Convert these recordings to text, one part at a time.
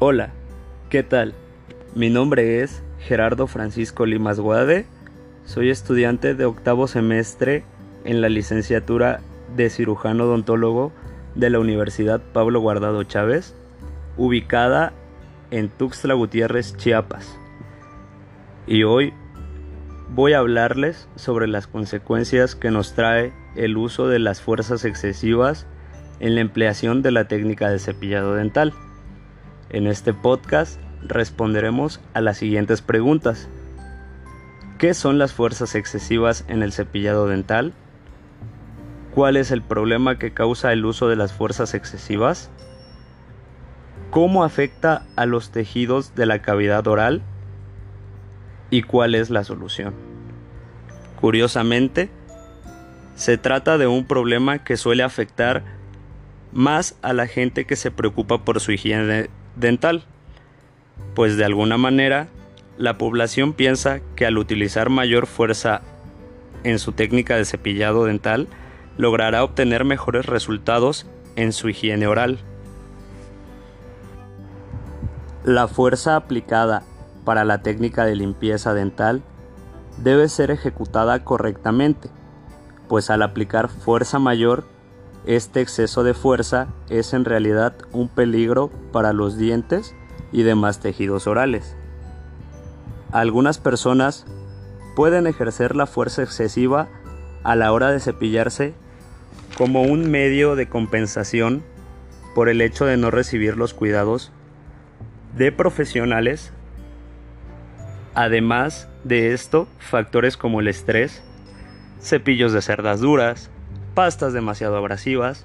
Hola, ¿qué tal? Mi nombre es Gerardo Francisco Limas Guade. Soy estudiante de octavo semestre en la licenciatura de cirujano odontólogo de la Universidad Pablo Guardado Chávez, ubicada en Tuxtla Gutiérrez, Chiapas. Y hoy voy a hablarles sobre las consecuencias que nos trae el uso de las fuerzas excesivas en la empleación de la técnica de cepillado dental. En este podcast responderemos a las siguientes preguntas. ¿Qué son las fuerzas excesivas en el cepillado dental? ¿Cuál es el problema que causa el uso de las fuerzas excesivas? ¿Cómo afecta a los tejidos de la cavidad oral? ¿Y cuál es la solución? Curiosamente, se trata de un problema que suele afectar más a la gente que se preocupa por su higiene dental, pues de alguna manera la población piensa que al utilizar mayor fuerza en su técnica de cepillado dental logrará obtener mejores resultados en su higiene oral. La fuerza aplicada para la técnica de limpieza dental debe ser ejecutada correctamente, pues al aplicar fuerza mayor, este exceso de fuerza es en realidad un peligro para los dientes y demás tejidos orales. Algunas personas pueden ejercer la fuerza excesiva a la hora de cepillarse como un medio de compensación por el hecho de no recibir los cuidados de profesionales. Además de esto, factores como el estrés, cepillos de cerdas duras, pastas demasiado abrasivas,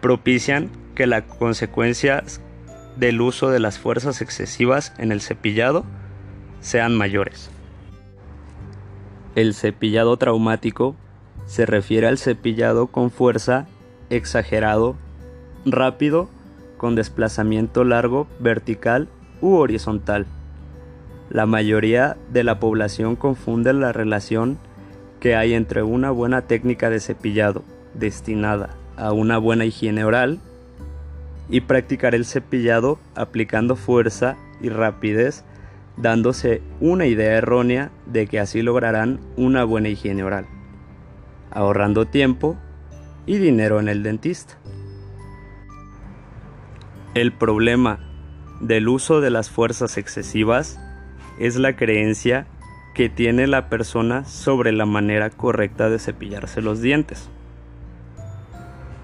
propician que las consecuencias del uso de las fuerzas excesivas en el cepillado sean mayores. El cepillado traumático se refiere al cepillado con fuerza, exagerado, rápido, con desplazamiento largo, vertical u horizontal. La mayoría de la población confunde la relación que hay entre una buena técnica de cepillado destinada a una buena higiene oral y practicar el cepillado aplicando fuerza y rapidez dándose una idea errónea de que así lograrán una buena higiene oral, ahorrando tiempo y dinero en el dentista. El problema del uso de las fuerzas excesivas es la creencia que tiene la persona sobre la manera correcta de cepillarse los dientes.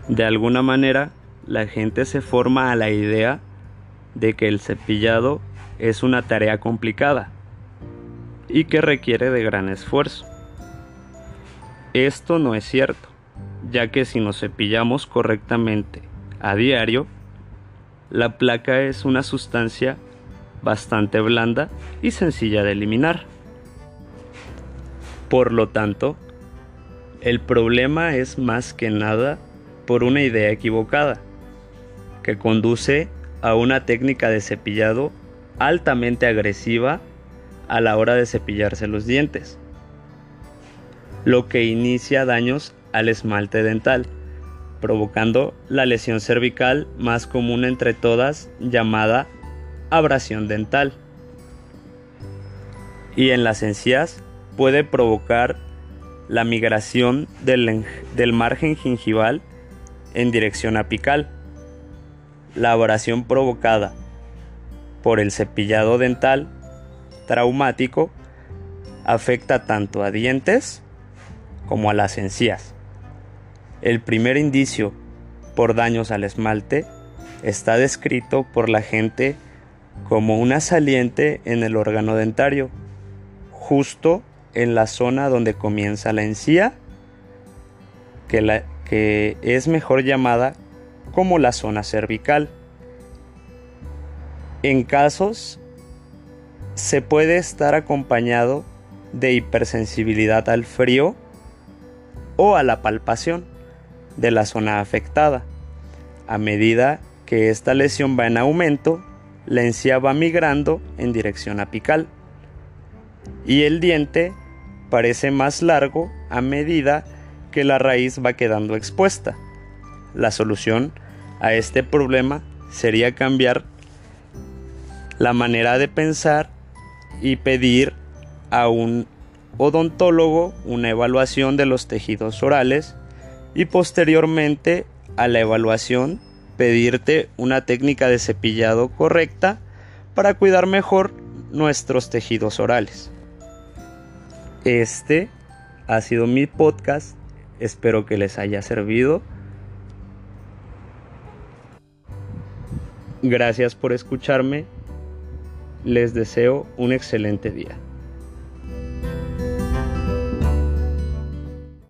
De alguna manera, la gente se forma a la idea de que el cepillado es una tarea complicada y que requiere de gran esfuerzo. Esto no es cierto, ya que si nos cepillamos correctamente a diario, la placa es una sustancia bastante blanda y sencilla de eliminar. Por lo tanto, el problema es más que nada por una idea equivocada, que conduce a una técnica de cepillado altamente agresiva a la hora de cepillarse los dientes, lo que inicia daños al esmalte dental, provocando la lesión cervical más común entre todas llamada abrasión dental. Y en las encías puede provocar la migración del, del, margen gingival en dirección apical. La abrasión provocada por el cepillado dental traumático afecta tanto a dientes como a las encías. El primer indicio por daños al esmalte está descrito por la gente como una saliente en el órgano dentario, justo en la zona donde comienza la encía, que, la, que es mejor llamada como la zona cervical. En casos se puede estar acompañado de hipersensibilidad al frío o a la palpación de la zona afectada. A medida que esta lesión va en aumento, la encía va migrando en dirección apical y el diente parece más largo a medida que la raíz va quedando expuesta. La solución a este problema sería cambiar la manera de pensar y pedir a un odontólogo una evaluación de los tejidos orales y posteriormente a la evaluación pedirte una técnica de cepillado correcta para cuidar mejor nuestros tejidos orales. Este ha sido mi podcast, espero que les haya servido. Gracias por escucharme, les deseo un excelente día.